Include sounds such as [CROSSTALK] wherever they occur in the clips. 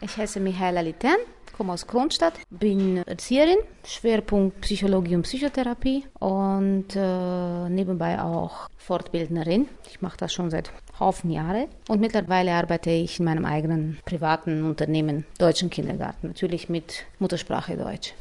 Ich heiße Michaela Liten, komme aus Kronstadt, bin Erzieherin, Schwerpunkt Psychologie und Psychotherapie und äh, nebenbei auch Fortbildnerin. Ich mache das schon seit Haufen Jahre und mittlerweile arbeite ich in meinem eigenen privaten Unternehmen, Deutschen Kindergarten, natürlich mit Muttersprache Deutsch.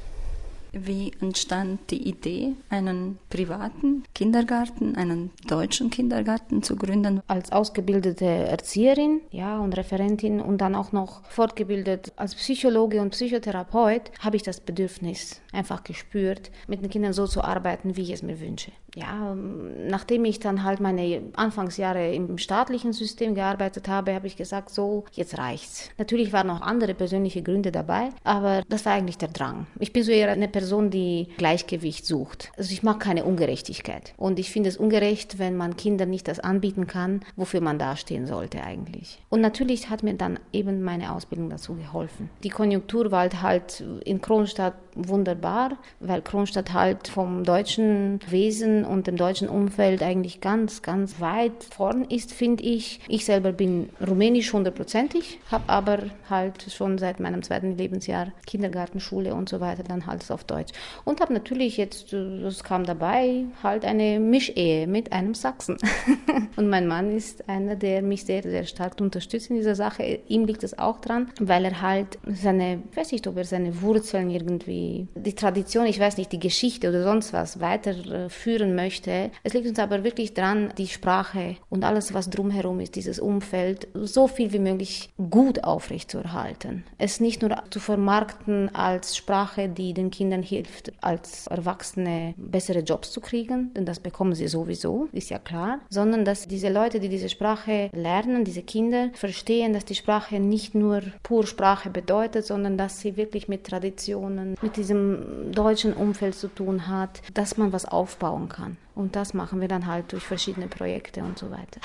Wie entstand die Idee, einen privaten Kindergarten, einen deutschen Kindergarten zu gründen? Als ausgebildete Erzieherin ja, und Referentin und dann auch noch fortgebildet als Psychologe und Psychotherapeut habe ich das Bedürfnis einfach gespürt, mit den Kindern so zu arbeiten, wie ich es mir wünsche. Ja, nachdem ich dann halt meine Anfangsjahre im staatlichen System gearbeitet habe, habe ich gesagt, so, jetzt reicht's. Natürlich waren noch andere persönliche Gründe dabei, aber das war eigentlich der Drang. Ich bin so eher eine Person, die Gleichgewicht sucht. Also ich mag keine Ungerechtigkeit. Und ich finde es ungerecht, wenn man Kindern nicht das anbieten kann, wofür man dastehen sollte eigentlich. Und natürlich hat mir dann eben meine Ausbildung dazu geholfen. Die Konjunktur war halt in Kronstadt wunderbar, weil Kronstadt halt vom deutschen Wesen und dem deutschen Umfeld eigentlich ganz, ganz weit vorn ist, finde ich. Ich selber bin rumänisch hundertprozentig, habe aber halt schon seit meinem zweiten Lebensjahr Kindergartenschule und so weiter dann halt auf Deutsch. Und habe natürlich jetzt, das kam dabei, halt eine Mischehe mit einem Sachsen. [LAUGHS] und mein Mann ist einer, der mich sehr, sehr stark unterstützt in dieser Sache. Ihm liegt es auch dran, weil er halt seine, ich weiß nicht, ob er seine Wurzeln irgendwie, die Tradition, ich weiß nicht, die Geschichte oder sonst was weiterführen möchte. Es liegt uns aber wirklich dran, die Sprache und alles, was drumherum ist, dieses Umfeld, so viel wie möglich gut aufrechtzuerhalten. Es nicht nur zu vermarkten als Sprache, die den Kindern hilft, als Erwachsene bessere Jobs zu kriegen, denn das bekommen sie sowieso, ist ja klar, sondern dass diese Leute, die diese Sprache lernen, diese Kinder, verstehen, dass die Sprache nicht nur pur Sprache bedeutet, sondern dass sie wirklich mit Traditionen, mit diesem deutschen Umfeld zu tun hat, dass man was aufbauen kann. Und das machen wir dann halt durch verschiedene Projekte und so weiter.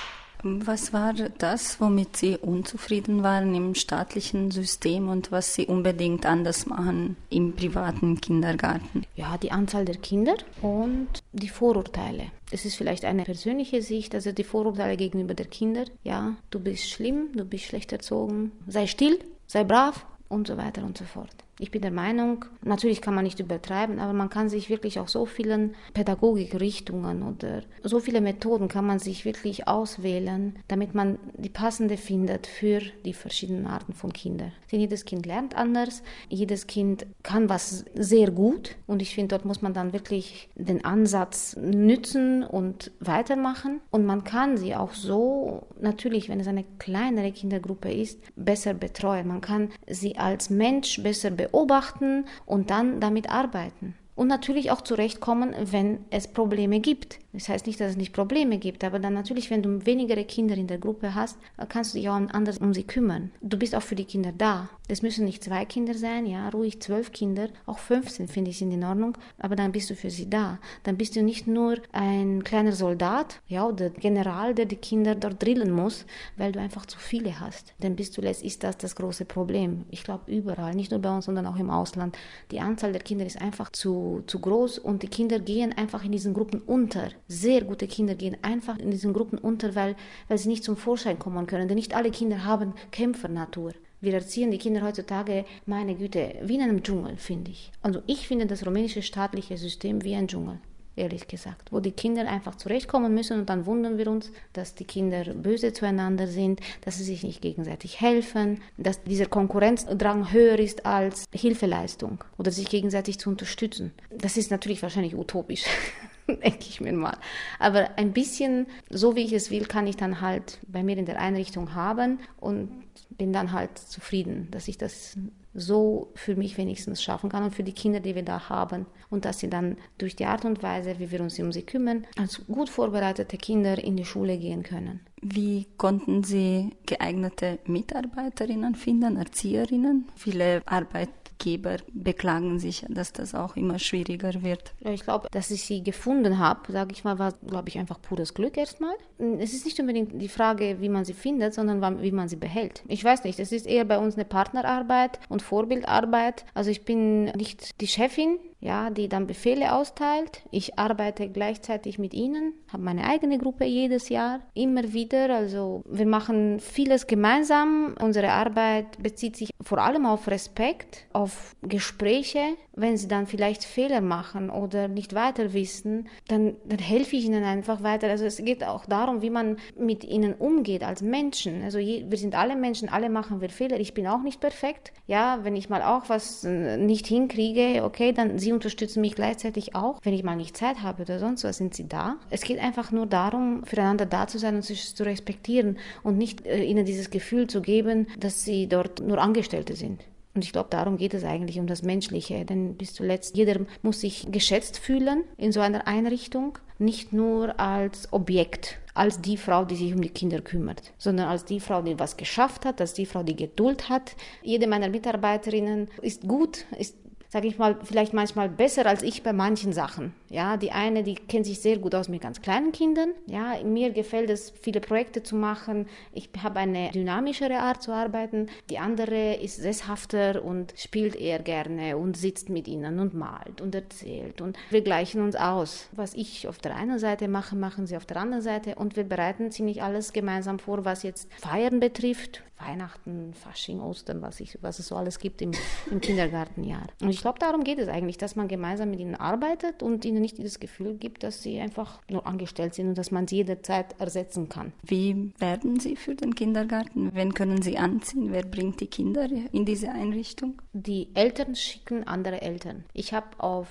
Was war das, womit Sie unzufrieden waren im staatlichen System und was Sie unbedingt anders machen im privaten Kindergarten? Ja, die Anzahl der Kinder und die Vorurteile. Es ist vielleicht eine persönliche Sicht, also die Vorurteile gegenüber der Kinder. Ja, du bist schlimm, du bist schlecht erzogen, sei still, sei brav und so weiter und so fort. Ich bin der Meinung, natürlich kann man nicht übertreiben, aber man kann sich wirklich auch so vielen Pädagogikrichtungen oder so viele Methoden kann man sich wirklich auswählen, damit man die passende findet für die verschiedenen Arten von Kindern. Denn jedes Kind lernt anders, jedes Kind kann was sehr gut und ich finde, dort muss man dann wirklich den Ansatz nützen und weitermachen und man kann sie auch so, natürlich, wenn es eine kleinere Kindergruppe ist, besser betreuen. Man kann sie als Mensch besser beobachten beobachten und dann damit arbeiten. Und natürlich auch zurechtkommen, wenn es Probleme gibt. Das heißt nicht, dass es nicht Probleme gibt, aber dann natürlich, wenn du weniger Kinder in der Gruppe hast, kannst du dich auch anders um sie kümmern. Du bist auch für die Kinder da. Es müssen nicht zwei Kinder sein, ja, ruhig zwölf Kinder, auch 15 finde ich sind in Ordnung, aber dann bist du für sie da. Dann bist du nicht nur ein kleiner Soldat, ja, oder General, der die Kinder dort drillen muss, weil du einfach zu viele hast. Denn bis zuletzt ist das das große Problem. Ich glaube überall, nicht nur bei uns, sondern auch im Ausland. Die Anzahl der Kinder ist einfach zu, zu groß und die Kinder gehen einfach in diesen Gruppen unter sehr gute Kinder gehen einfach in diesen Gruppen unter, weil, weil sie nicht zum Vorschein kommen können. Denn nicht alle Kinder haben Kämpfernatur. Wir erziehen die Kinder heutzutage, meine Güte, wie in einem Dschungel, finde ich. Also ich finde das rumänische staatliche System wie ein Dschungel ehrlich gesagt, wo die Kinder einfach zurechtkommen müssen und dann wundern wir uns, dass die Kinder böse zueinander sind, dass sie sich nicht gegenseitig helfen, dass dieser Konkurrenzdrang höher ist als Hilfeleistung oder sich gegenseitig zu unterstützen. Das ist natürlich wahrscheinlich utopisch. [LAUGHS] denke ich mir mal. Aber ein bisschen so wie ich es will, kann ich dann halt bei mir in der Einrichtung haben und bin dann halt zufrieden, dass ich das so für mich wenigstens schaffen kann und für die Kinder, die wir da haben. Und dass sie dann durch die Art und Weise, wie wir uns um sie kümmern, als gut vorbereitete Kinder in die Schule gehen können. Wie konnten Sie geeignete Mitarbeiterinnen finden, Erzieherinnen? Viele Arbeit Arbeitgeber beklagen sich, dass das auch immer schwieriger wird. Ich glaube, dass ich sie gefunden habe, sage ich mal, war, glaube ich, einfach pures Glück erstmal. Es ist nicht unbedingt die Frage, wie man sie findet, sondern wie man sie behält. Ich weiß nicht, es ist eher bei uns eine Partnerarbeit und Vorbildarbeit. Also ich bin nicht die Chefin, ja, die dann Befehle austeilt. Ich arbeite gleichzeitig mit ihnen, habe meine eigene Gruppe jedes Jahr, immer wieder. Also wir machen vieles gemeinsam. Unsere Arbeit bezieht sich vor allem auf Respekt, auf Gespräche. Wenn sie dann vielleicht Fehler machen oder nicht weiter wissen, dann, dann helfe ich ihnen einfach weiter. Also es geht auch darum, wie man mit ihnen umgeht als Menschen. Also je, wir sind alle Menschen, alle machen wir Fehler. Ich bin auch nicht perfekt. Ja, wenn ich mal auch was äh, nicht hinkriege, okay, dann sie unterstützen mich gleichzeitig auch. Wenn ich mal nicht Zeit habe oder sonst was, sind sie da. Es geht einfach nur darum, füreinander da zu sein und sich zu respektieren und nicht äh, ihnen dieses Gefühl zu geben, dass sie dort nur Angestellte sind. Und ich glaube, darum geht es eigentlich um das Menschliche. Denn bis zuletzt, jeder muss sich geschätzt fühlen in so einer Einrichtung, nicht nur als Objekt, als die Frau, die sich um die Kinder kümmert, sondern als die Frau, die was geschafft hat, als die Frau, die Geduld hat. Jede meiner Mitarbeiterinnen ist gut, ist sage ich mal, vielleicht manchmal besser als ich bei manchen Sachen. Ja, die eine, die kennt sich sehr gut aus mit ganz kleinen Kindern. Ja, mir gefällt es, viele Projekte zu machen. Ich habe eine dynamischere Art zu arbeiten. Die andere ist sesshafter und spielt eher gerne und sitzt mit ihnen und malt und erzählt. Und wir gleichen uns aus. Was ich auf der einen Seite mache, machen sie auf der anderen Seite. Und wir bereiten ziemlich alles gemeinsam vor, was jetzt Feiern betrifft. Weihnachten, Fasching, Ostern, was, ich, was es so alles gibt im, im Kindergartenjahr. Und ich glaube, darum geht es eigentlich, dass man gemeinsam mit ihnen arbeitet und ihnen nicht dieses Gefühl gibt, dass sie einfach nur angestellt sind und dass man sie jederzeit ersetzen kann. Wie werden Sie für den Kindergarten? Wen können Sie anziehen? Wer bringt die Kinder in diese Einrichtung? Die Eltern schicken andere Eltern. Ich habe auf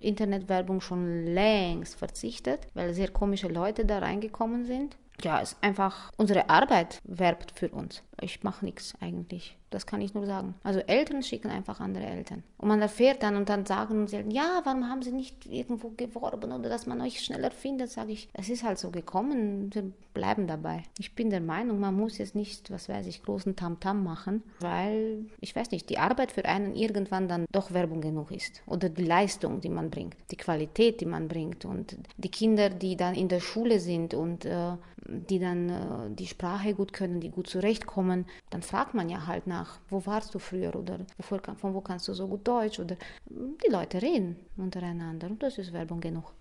Internetwerbung schon längst verzichtet, weil sehr komische Leute da reingekommen sind. Ja, es ist einfach unsere Arbeit werbt für uns. Ich mache nichts eigentlich. Das kann ich nur sagen. Also Eltern schicken einfach andere Eltern. Und man erfährt dann und dann sagen sie, ja, warum haben sie nicht irgendwo geworben oder dass man euch schneller findet, sage ich, es ist halt so gekommen, wir bleiben dabei. Ich bin der Meinung, man muss jetzt nicht, was weiß ich, großen Tamtam -Tam machen, weil, ich weiß nicht, die Arbeit für einen irgendwann dann doch Werbung genug ist. Oder die Leistung, die man bringt, die Qualität, die man bringt und die Kinder, die dann in der Schule sind und äh, die dann äh, die Sprache gut können, die gut zurechtkommen, dann fragt man ja halt nach, wo warst du früher oder von wo kannst du so gut Deutsch oder die Leute reden untereinander und das ist Werbung genug.